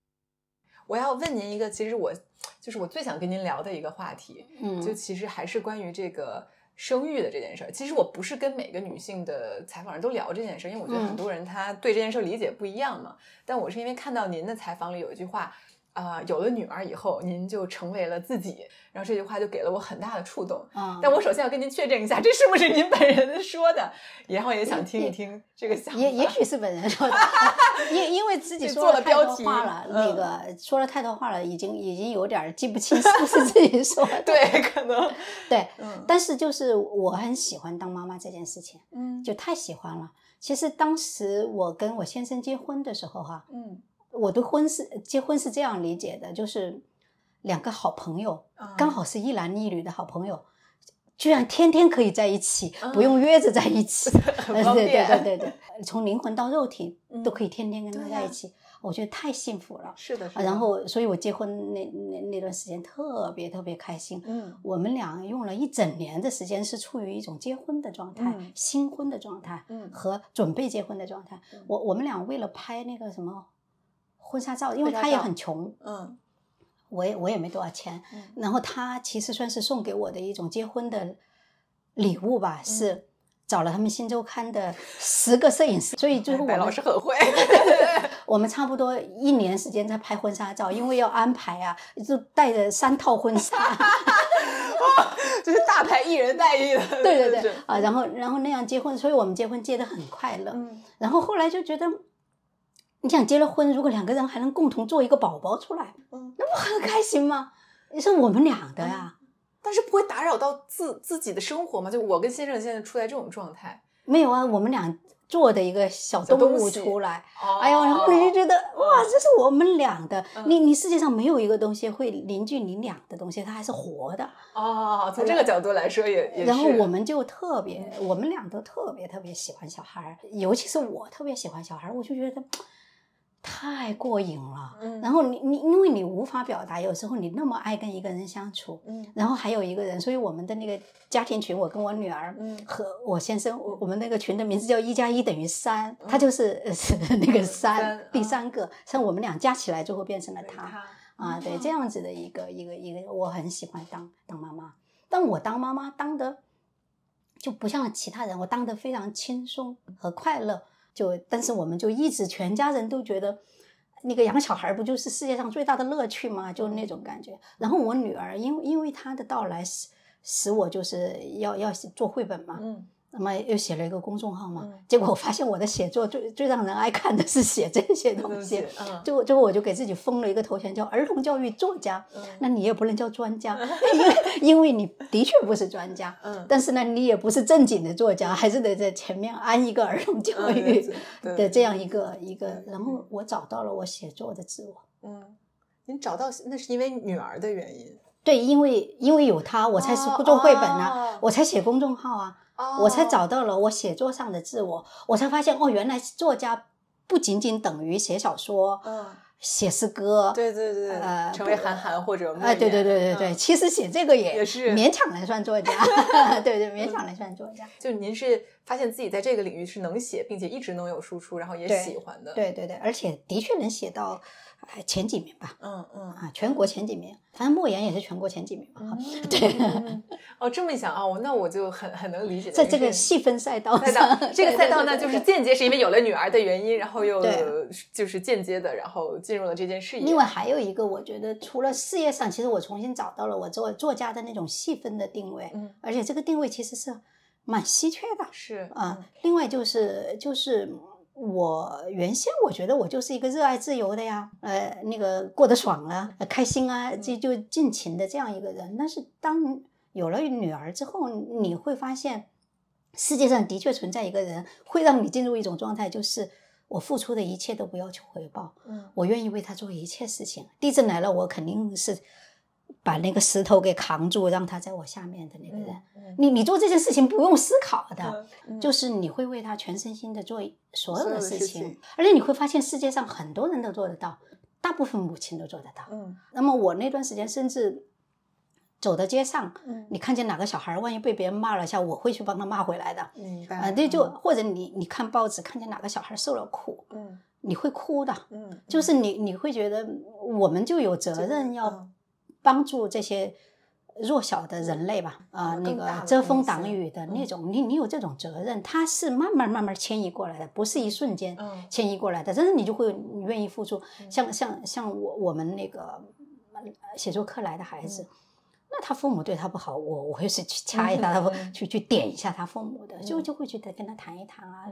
B: 我要问您一个，其实我就是我最想跟您聊的一个话题，
A: 嗯，
B: 就其实还是关于这个生育的这件事儿。其实我不是跟每个女性的采访人都聊这件事儿，因为我觉得很多人他对这件事儿理解不一样嘛。但我是因为看到您的采访里有一句话。啊，有了女儿以后，您就成为了自己。然后这句话就给了我很大的触动。
A: 啊，
B: 但我首先要跟您确认一下，这是不是您本人说的？然后也想听一听这个想法。
A: 也也许是本人说的，因因为自己
B: 说
A: 了太多话了，那个说了太多话了，已经已经有点记不清是不是自己 说的。
B: 对，可能
A: 对。嗯但是就是我很喜欢当妈妈这件事情，
B: 嗯，
A: 就太喜欢了。其实当时我跟我先生结婚的时候，哈，
B: 嗯。
A: 我的婚是结婚是这样理解的，就是两个好朋友，刚好是一男一女的好朋友，居然天天可以在一起，不用约着在一起，
B: 对
A: 对对对对，从灵魂到肉体都可以天天跟他在一起，我觉得太幸福了。
B: 是的，
A: 然后所以我结婚那那那段时间特别特别开心。
B: 嗯，
A: 我们俩用了一整年的时间是处于一种结婚的状态、新婚的状态，
B: 嗯，
A: 和准备结婚的状态。我我们俩为了拍那个什么。婚纱照，因为他也很穷，
B: 嗯，
A: 我也我也没多少钱，然后他其实算是送给我的一种结婚的礼物吧，是找了他们新周刊的十个摄影师，所以最后我们
B: 老师很会，
A: 我们差不多一年时间在拍婚纱照，因为要安排啊，就带着三套婚纱，
B: 就是大牌艺人待遇的，
A: 对对对啊，然后然后那样结婚，所以我们结婚结得很快乐，
B: 嗯，
A: 然后后来就觉得。你想结了婚，如果两个人还能共同做一个宝宝出来，
B: 嗯，
A: 那不很开心吗？你是我们俩的呀，
B: 但是不会打扰到自自己的生活吗？就我跟先生现在处在这种状态，
A: 没有啊，我们俩做的一个小动物出来，哎呦，然后你就觉得哇，这是我们俩的。你你世界上没有一个东西会凝聚你俩的东西，它还是活的。
B: 哦，从这个角度来说也也。
A: 然后我们就特别，我们俩都特别特别喜欢小孩儿，尤其是我特别喜欢小孩儿，我就觉得。太过瘾了，
B: 嗯，
A: 然后你你因为你无法表达，有时候你那么爱跟一个人相处，
B: 嗯，
A: 然后还有一个人，所以我们的那个家庭群，我跟我女儿，
B: 嗯，
A: 和我先生，我我们那个群的名字叫一加一等于三，他就是是那个三，第三个，像我们俩加起来最后变成了他，啊，对，这样子的一个一个一个，我很喜欢当当妈妈，但我当妈妈当的就不像其他人，我当的非常轻松和快乐。就，但是我们就一直全家人都觉得，那个养小孩不就是世界上最大的乐趣吗？就那种感觉。然后我女儿，因为因为她的到来使使我就是要要做绘本嘛。
B: 嗯。
A: 那么又写了一个公众号嘛，结果我发现我的写作最最让人爱看的是写这些东西，最后最后我就给自己封了一个头衔叫儿童教育作家。那你也不能叫专家，因为因为你的确不是专家，但是呢，你也不是正经的作家，还是得在前面安一个儿童教育 的这样一个一个。然后我找到了我写作的自我。
B: 嗯，您找到那是因为女儿的原因。
A: 对，因为因为有他，我才是做绘本啊，我才写公众号啊，我才找到了我写作上的自我，我才发现哦，原来作家不仅仅等于写小说。嗯。写诗歌，
B: 对对对，呃，成为韩寒或者
A: 哎，对对对对对，其实写这个也
B: 也是
A: 勉强来算作家，对对，勉强来算作家。
B: 就您是发现自己在这个领域是能写，并且一直能有输出，然后也喜欢的，
A: 对对对，而且的确能写到。前几名吧，嗯嗯啊，全国前几名，反正莫言也是全国前几名嘛，对。
B: 哦，这么一想啊，那我就很很能理解，
A: 在这个细分赛道上，
B: 这个赛道呢，就是间接是因为有了女儿的原因，然后又就是间接的，然后进入了这件事业。
A: 另外还有一个，我觉得除了事业上，其实我重新找到了我作作家的那种细分的定位，嗯，而且这个定位其实是蛮稀缺的，
B: 是
A: 啊。另外就是就是。我原先我觉得我就是一个热爱自由的呀，呃，那个过得爽啊，开心啊，这就尽情的这样一个人。但是当有了女儿之后，你会发现，世界上的确存在一个人，会让你进入一种状态，就是我付出的一切都不要求回报，嗯，我愿意为他做一切事情。地震来了，我肯定是。把那个石头给扛住，让他在我下面的那个人，你你做这件事情不用思考的，就是你会为他全身心的做所有的事情，而且你会发现世界上很多人都做得到，大部分母亲都做得到。嗯，那么我那段时间甚至走到街上，你看见哪个小孩，万一被别人骂了一下，我会去帮他骂回来的。
B: 明白？
A: 啊，对，就或者你你看报纸，看见哪个小孩受了苦，嗯，你会哭的。嗯，就是你你会觉得我们就有责任要。帮助这些弱小的人类吧，啊，那个遮风挡雨的那种，你你有这种责任，他是慢慢慢慢迁移过来的，不是一瞬间迁移过来的，但是你就会你愿意付出。像像像我我们那个写作课来的孩子，那他父母对他不好，我我会是去 掐一下他，去去点一下他父母的，就就会觉得跟他谈一谈啊。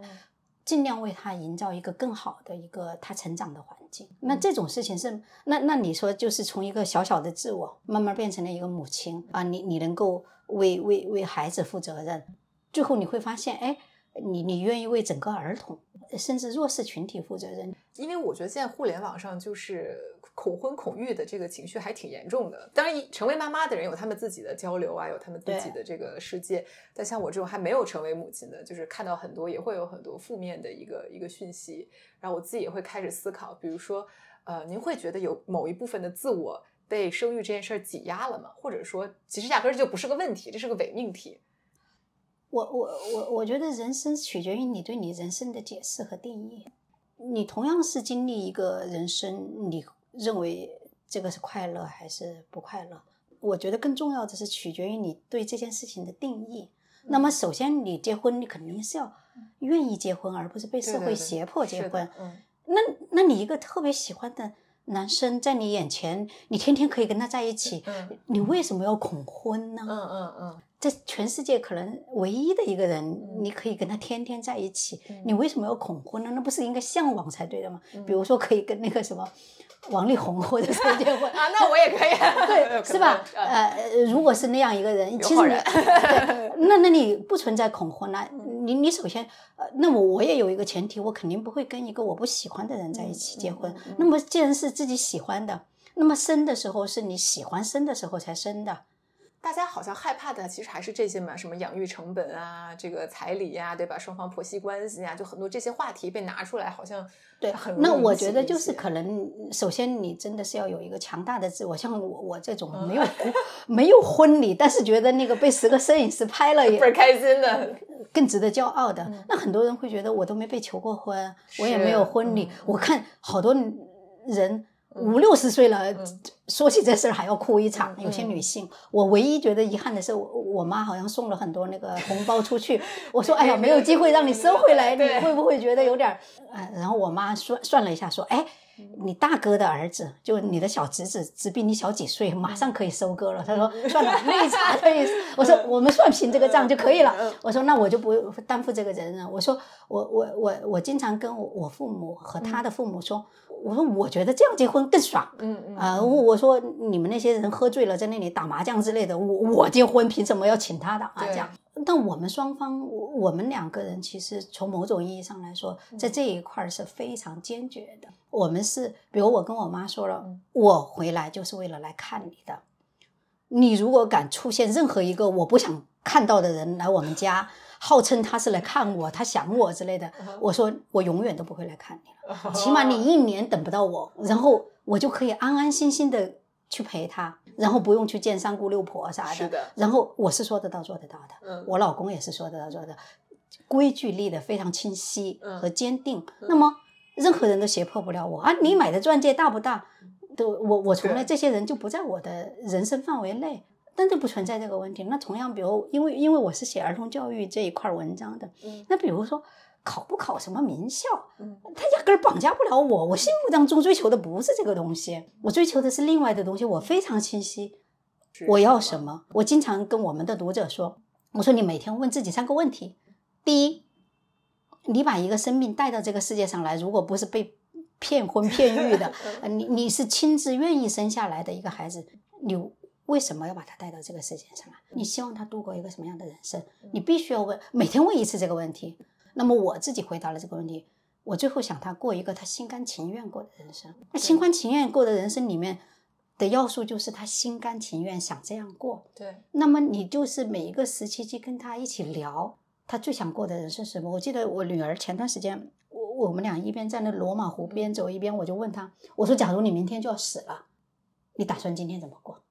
A: 尽量为他营造一个更好的一个他成长的环境。那这种事情是，那那你说就是从一个小小的自我，慢慢变成了一个母亲啊，你你能够为为为孩子负责任，最后你会发现，哎。你你愿意为整个儿童甚至弱势群体负责任？
B: 因为我觉得现在互联网上就是恐婚恐育的这个情绪还挺严重的。当然，成为妈妈的人有他们自己的交流啊，有他们自己的这个世界。但像我这种还没有成为母亲的，就是看到很多也会有很多负面的一个一个讯息。然后我自己也会开始思考，比如说，呃，您会觉得有某一部分的自我被生育这件事儿挤压了吗？或者说，其实压根儿就不是个问题，这是个伪命题？
A: 我我我我觉得人生取决于你对你人生的解释和定义。你同样是经历一个人生，你认为这个是快乐还是不快乐？我觉得更重要的是取决于你对这件事情的定义。那么，首先你结婚，你肯定是要愿意结婚，而不是被社会胁迫结婚。嗯那那你一个特别喜欢的男生在你眼前，你天天可以跟他在一起，你为什么要恐婚呢？嗯嗯嗯。这全世界可能唯一的一个人，你可以跟他天天在一起，你为什么要恐婚呢？那不是应该向往才对的吗？比如说可以跟那个什么王力宏或者谁 结婚
B: 啊，那我也可以，
A: 对，是吧？呃，如果是那样一个人，其实你，那那你不存在恐婚了。你你首先，呃，那我我也有一个前提，我肯定不会跟一个我不喜欢的人在一起结婚。那么既然是自己喜欢的，那么生的时候是你喜欢生的时候才生的。
B: 大家好像害怕的其实还是这些嘛，什么养育成本啊，这个彩礼呀，对吧？双方婆媳关系呀，就很多这些话题被拿出来，好像
A: 对很。那我觉得就是可能，首先你真的是要有一个强大的自我，像我我这种没有没有婚礼，但是觉得那个被十个摄影师拍了也
B: 倍儿开心的，
A: 更值得骄傲的。那很多人会觉得我都没被求过婚，我也没有婚礼。我看好多人。五六十岁了，说起这事儿还要哭一场。有些女性，我唯一觉得遗憾的是，我我妈好像送了很多那个红包出去。我说：“哎呀，没有机会让你收回来，你会不会觉得有点儿？”呃，然后我妈算算了一下，说：“哎。”你大哥的儿子，就你的小侄子，只比你小几岁，马上可以收割了。他说：“算了，那差可以。”我说：“我们算平这个账就可以了。”我说：“那我就不担负这个责任。”我说：“我我我我经常跟我父母和他的父母说，我说我觉得这样结婚更爽。嗯嗯啊，我说你们那些人喝醉了在那里打麻将之类的，我我结婚凭什么要请他打麻将？”但我们双方，我们两个人其实从某种意义上来说，在这一块是非常坚决的。我们是，比如我跟我妈说了，我回来就是为了来看你的，你如果敢出现任何一个我不想看到的人来我们家，号称他是来看我，他想我之类的，我说我永远都不会来看你了，起码你一年等不到我，然后我就可以安安心心的去陪他，然后不用去见三姑六婆啥的。
B: 是的。
A: 然后我是说得到做得到的，
B: 嗯，
A: 我老公也是说得到做的，规矩立得非常清晰和坚定。那么任何人都胁迫不了我啊！你买的钻戒大不大？都我我从来这些人就不在我的人生范围内，但这不存在这个问题。那同样，比如因为因为我是写儿童教育这一块文章的，那比如说考不考什么名校，他压根儿绑架不了我。我心目当中追求的不是这个东西，我追求的是另外的东西。我非常清晰，我要什么。我经常跟我们的读者说，我说你每天问自己三个问题：第一，你把一个生命带到这个世界上来，如果不是被骗婚骗育的，你你是亲自愿意生下来的一个孩子，你为什么要把他带到这个世界上来？你希望他度过一个什么样的人生？你必须要问，每天问一次这个问题。那么我自己回答了这个问题，我最后想他过一个他心甘情愿过的人生。那心甘情愿过的人生里面的要素就是他心甘情愿想这样过。
B: 对。
A: 那么你就是每一个时期去跟他一起聊，他最想过的人生是什么？我记得我女儿前段时间。我们俩一边在那罗马湖边走，一边我就问他：“我说，假如你明天就要死了，你打算今天怎么过？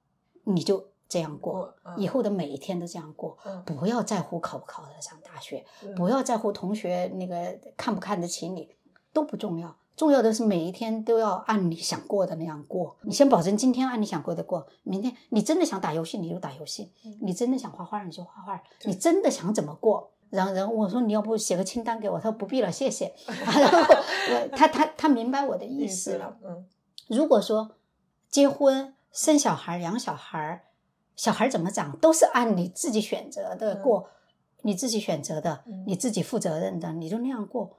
A: 你就这样过，以后的每一天都这样过，不要在乎考不考得上大学，不要在乎同学那个看不看得起你，都不重要。重要的是每一天都要按你想过的那样过。你先保证今天按你想过的过，明天你真的想打游戏你就打游戏，你真的想画画你就画画，你真的想怎么过？”然后，然后我说你要不写个清单给我？他说不必了，谢谢。然后我他他他明白我的意思了。
B: 嗯，
A: 如果说结婚、生小孩、养小孩，小孩怎么长都是按你自己选择的过，你自己选择的，你自己负责任的，你就那样过，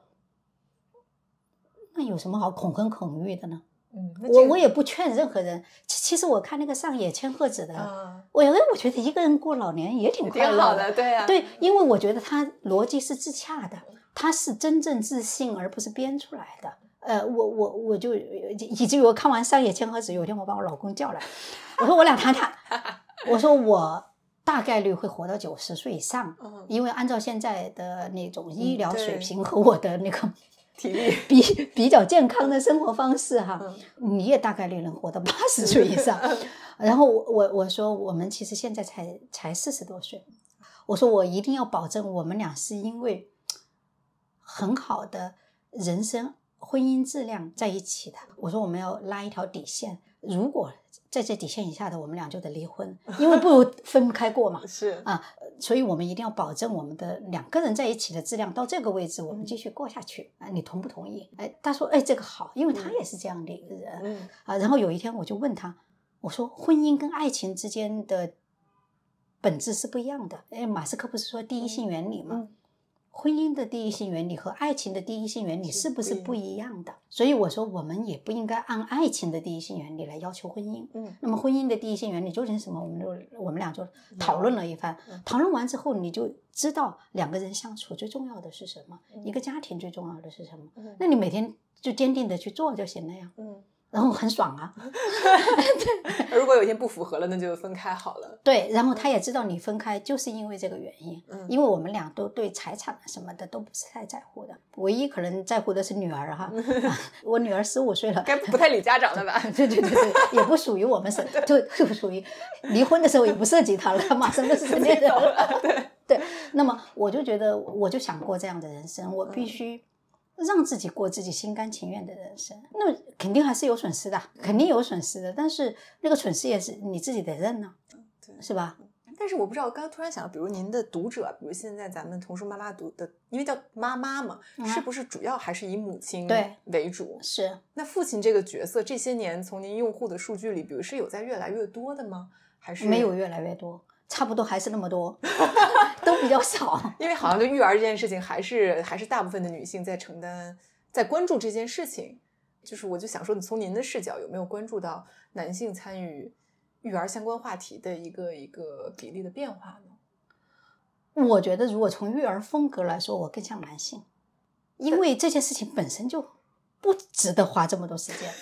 A: 那有什么好恐婚恐育的呢？
B: 嗯，
A: 我我也不劝任何人。其其实我看那个上野千鹤子的，我哎，我觉得一个人过老年也挺快乐
B: 的，对啊，
A: 对，因为我觉得他逻辑是自洽的，他是真正自信，而不是编出来的。呃，我我我就以至于我看完上野千鹤子，有一天我把我老公叫来，我说我俩谈谈，我说我大概率会活到九十岁以上，因为按照现在的那种医疗水平和我的那个。
B: 体力
A: 比比较健康的生活方式哈，你也大概率能活到八十岁以上。然后我我我说我们其实现在才才四十多岁，我说我一定要保证我们俩是因为很好的人生婚姻质量在一起的。我说我们要拉一条底线，如果。在这底线以下的，我们俩就得离婚，因为不如分开过嘛。
B: 是
A: 啊，所以我们一定要保证我们的两个人在一起的质量到这个位置，我们继续过下去啊。你同不同意？哎，他说，哎，这个好，因为他也是这样的一个人。
B: 嗯
A: 啊，然后有一天我就问他，我说，婚姻跟爱情之间的本质是不一样的。哎，马斯克不是说第一性原理吗？婚姻的第一性原理和爱情的第一性原理是不是不一样的？所以我说，我们也不应该按爱情的第一性原理来要求婚姻。
B: 嗯，
A: 那么婚姻的第一性原理究竟是什么？我们就我们俩就讨论了一番。讨论完之后，你就知道两个人相处最重要的是什么，一个家庭最重要的是什么。那你每天就坚定的去做就行了呀。
B: 嗯。
A: 然后很爽啊，
B: 如果有一天不符合了，那就分开好了。
A: 对，然后他也知道你分开就是因为这个原因，
B: 嗯，
A: 因为我们俩都对财产什么的都不是太在乎的，唯一可能在乎的是女儿哈，我女儿十五岁了，
B: 该不太理家长了吧？
A: 对对对对，也不属于我们是，就就属于离婚的时候也不涉及他了，马上就是成年人了，对对。那么我就觉得，我就想过这样的人生，我必须。让自己过自己心甘情愿的人生，那肯定还是有损失的，肯定有损失的。但是那个损失也是你自己得认呢，是吧？
B: 但是我不知道，我刚刚突然想到，比如您的读者，比如现在咱们童书妈妈读的，因为叫妈妈嘛，是不是主要还是以母亲为主？
A: 是。
B: 那父亲这个角色，这些年从您用户的数据里，比如是有在越来越多的吗？还是
A: 没有越来越多？差不多还是那么多，都比较少。
B: 因为好像就育儿这件事情，还是还是大部分的女性在承担、在关注这件事情。就是我就想说，从您的视角，有没有关注到男性参与育儿相关话题的一个一个比例的变化
A: 呢？我觉得，如果从育儿风格来说，我更像男性，因为这件事情本身就不值得花这么多时间。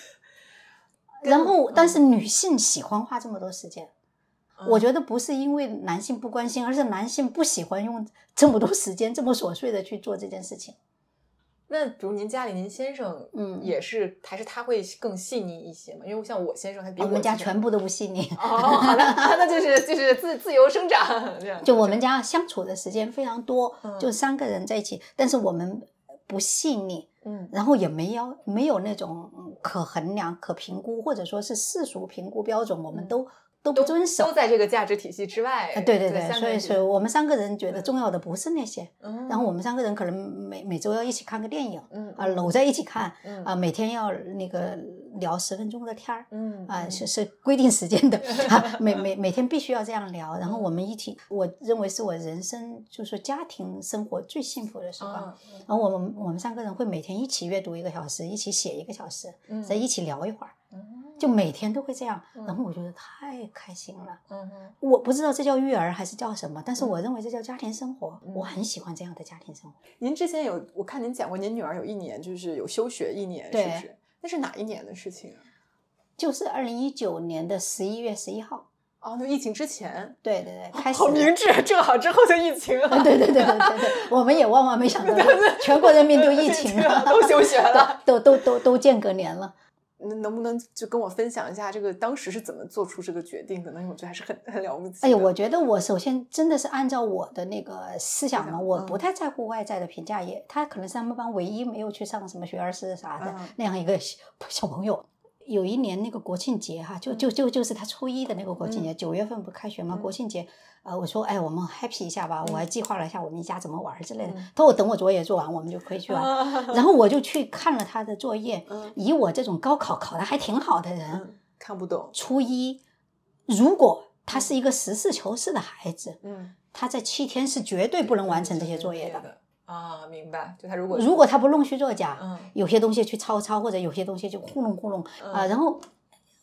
A: 然后，但是女性喜欢花这么多时间。我觉得不是因为男性不关心，而是男性不喜欢用这么多时间这么琐碎的去做这件事情。
B: 那比如您家里您先生，嗯，也是还是他会更细腻一些嘛？因为像我先生，他比
A: 我们家全部都不细腻。
B: 哦，好的，那就是就是自自由生长这样。
A: 就我们家相处的时间非常多，就三个人在一起，但是我们不细腻，嗯，然后也没有没有那种可衡量、可评估，或者说是世俗评估标准，我们都。都不遵守，
B: 都在这个价值体系之外。
A: 对对对，所以所以我们三个人觉得重要的不是那些，然后我们三个人可能每每周要一起看个电影，啊，搂在一起看，啊，每天要那个聊十分钟的天儿，啊，是是规定时间的，每每每天必须要这样聊，然后我们一起，我认为是我人生就是家庭生活最幸福的时光。然后我们我们三个人会每天一起阅读一个小时，一起写一个小时，再一起聊一会儿。就每天都会这样，然后我觉得太开心了。嗯嗯，我不知道这叫育儿还是叫什么，但是我认为这叫家庭生活。我很喜欢这样的家庭生活。
B: 您之前有我看您讲过，您女儿有一年就是有休学一年，是不是？那是哪一年的事情啊？
A: 就是二零一九年的十一月十一号。
B: 哦，那疫情之前。
A: 对对对，开始。
B: 好明智，正好之后就疫情了。
A: 对对对对对，我们也万万没想到，全国人民都疫情了，
B: 都休学了，
A: 都都都都间隔年了。
B: 那能不能就跟我分享一下这个当时是怎么做出这个决定的？呢？因为我觉得还是很很了不起。
A: 哎呀，我觉得我首先真的是按照我的那个思想嘛，我不太在乎外在的评价，也他可能是他们班唯一没有去上什么学而思啥的那样一个小朋友。有一年那个国庆节哈，就就就就是他初一的那个国庆节，九月份不开学吗？国庆节。呃，我说，哎，我们 happy 一下吧，我还计划了一下我们一家怎么玩之类的。他说，我等我作业做完，我们就可以去玩。然后我就去看了他的作业。以我这种高考考的还挺好的人，
B: 看不懂。
A: 初一，如果他是一个实事求是的孩子，嗯，他在七天是绝对不能完成这些作业的。
B: 啊，明白。就他如果
A: 如果他不弄虚作假，嗯，有些东西去抄抄，或者有些东西就糊弄糊弄啊，然后。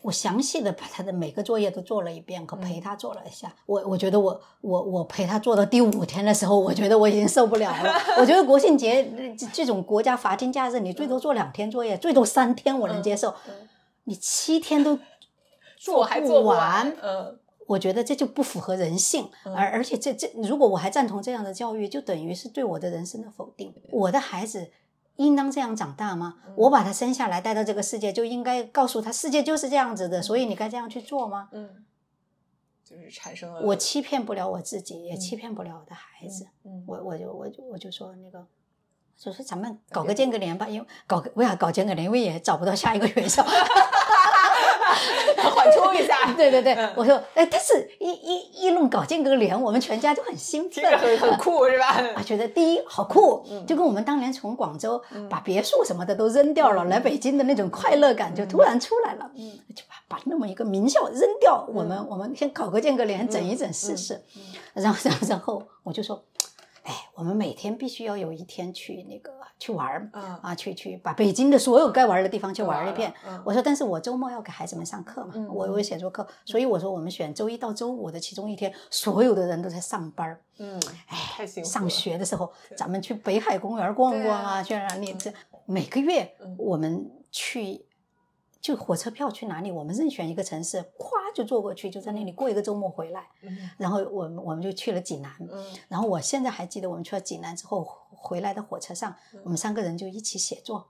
A: 我详细的把他的每个作业都做了一遍，和陪他做了一下。我我觉得我我我陪他做到第五天的时候，我觉得我已经受不了了。我觉得国庆节这这种国家法定假日，你最多做两天作业，最多三天我能接受。你七天都
B: 做还做不完，嗯，
A: 我觉得这就不符合人性。而而且这这，如果我还赞同这样的教育，就等于是对我的人生的否定。我的孩子。应当这样长大吗？我把他生下来带到这个世界，就应该告诉他世界就是这样子的，所以你该这样去做吗？
B: 嗯，就是产生了。
A: 我欺骗不了我自己，也欺骗不了我的孩子。嗯，我我就我就我就说那个，就说咱们搞个间隔年吧，因为搞个为啥搞间隔年？因为也找不到下一个学校。
B: 缓冲一下，
A: 对对对，我说，哎，但是一一一弄搞间隔年，我们全家就很兴奋，
B: 很很酷，是吧？
A: 啊，觉得第一好酷，就跟我们当年从广州把别墅什么的都扔掉了，来北京的那种快乐感就突然出来了，嗯，就把把那么一个名校扔掉，我们我们先搞个间隔年，整一整试试，然后然后然后我就说。哎，我们每天必须要有一天去那个去玩儿，啊，去去把北京的所有该玩的地方去玩一遍。我说，但是我周末要给孩子们上课嘛，我有写作课，所以我说我们选周一到周五的其中一天，所有的人都在上班儿。
B: 嗯，哎，太辛苦。
A: 上学的时候，咱们去北海公园逛逛啊，去哪里？这每个月我们去。就火车票去哪里，我们任选一个城市，咵就坐过去，就在那里过一个周末回来。然后我们我们就去了济南。然后我现在还记得，我们去了济南之后回来的火车上，我们三个人就一起写作，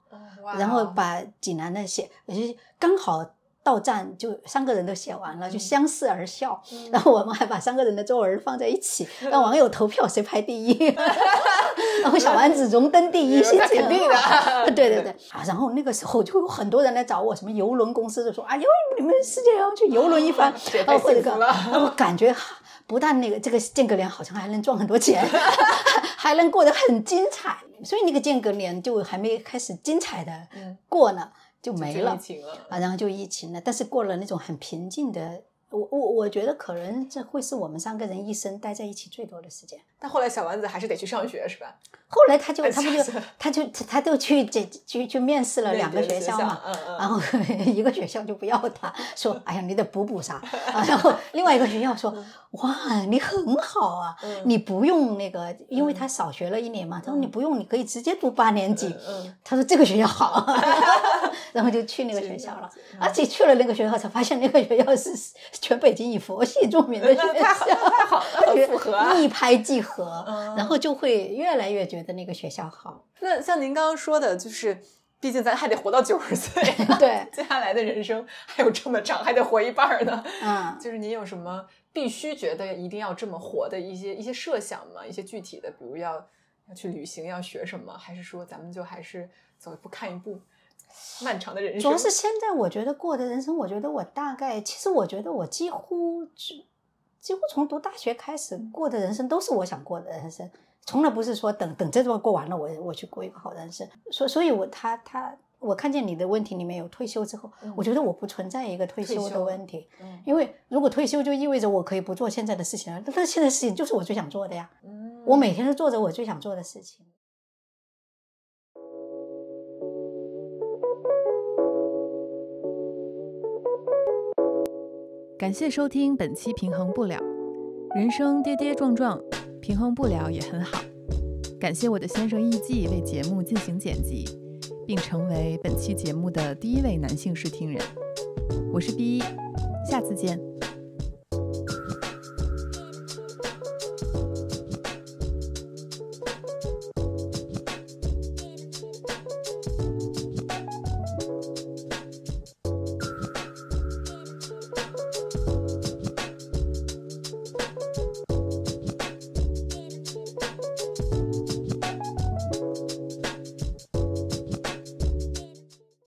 A: 然后把济南的写，就刚好。到站就三个人都写完了，就相视而笑。然后我们还把三个人的作文放在一起，让网友投票谁排第一。然后小丸子荣登第一，心
B: 肯定的。
A: 对对对啊！然后那个时候就有很多人来找我，什么游轮公司就说：“哎呦，你们世界要去游轮一番。”
B: 啊，或者个，
A: 我感觉不但那个这个间隔年好像还能赚很多钱，还能过得很精彩。所以那个间隔年就还没开始精彩的过呢。就没了啊，然后就疫情了。但是过了那种很平静的，我我我觉得可能这会是我们三个人一生待在一起最多的时间。
B: 但后来小丸子还是得去上学，是吧？
A: 后来他就他不就他就他就去这去去面试了两个学校嘛，然后 一个学校就不要他，说哎呀你得补补啥，然后另外一个学校说哇你很好啊，你不用那个，因为他少学了一年嘛，他说你不用，你可以直接读八年级。他说这个学校好，然后就去那个学校了，而且去了那个学校才发现那个学校是全北京以佛系著名的学校，
B: 太好太好了，符合
A: 一拍即合，然后就会越来越觉。得那个学校好。
B: 那像您刚刚说的，就是毕竟咱还得活到九十岁，
A: 对，
B: 接下来的人生还有这么长，还得活一半呢。嗯，就是您有什么必须觉得一定要这么活的一些一些设想吗？一些具体的，比如要要去旅行，要学什么，还是说咱们就还是走一步看一步，漫长的人生。
A: 主要是现在我觉得过的人生，我觉得我大概，其实我觉得我几乎几几乎从读大学开始过的人生，都是我想过的人生。从来不是说等等这段过完了，我我去过一个好人生。所所以，我他他我看见你的问题里面有退休之后，我觉得我不存在一个退休的问题。嗯，因为如果退休就意味着我可以不做现在的事情了。但是现在事情就是我最想做的呀。嗯，我每天都做着我最想做的事情。
C: 感谢收听本期《平衡不了》，人生跌跌撞撞。平衡不了也很好，感谢我的先生艺伎为节目进行剪辑，并成为本期节目的第一位男性试听人。我是 B 一，下次见。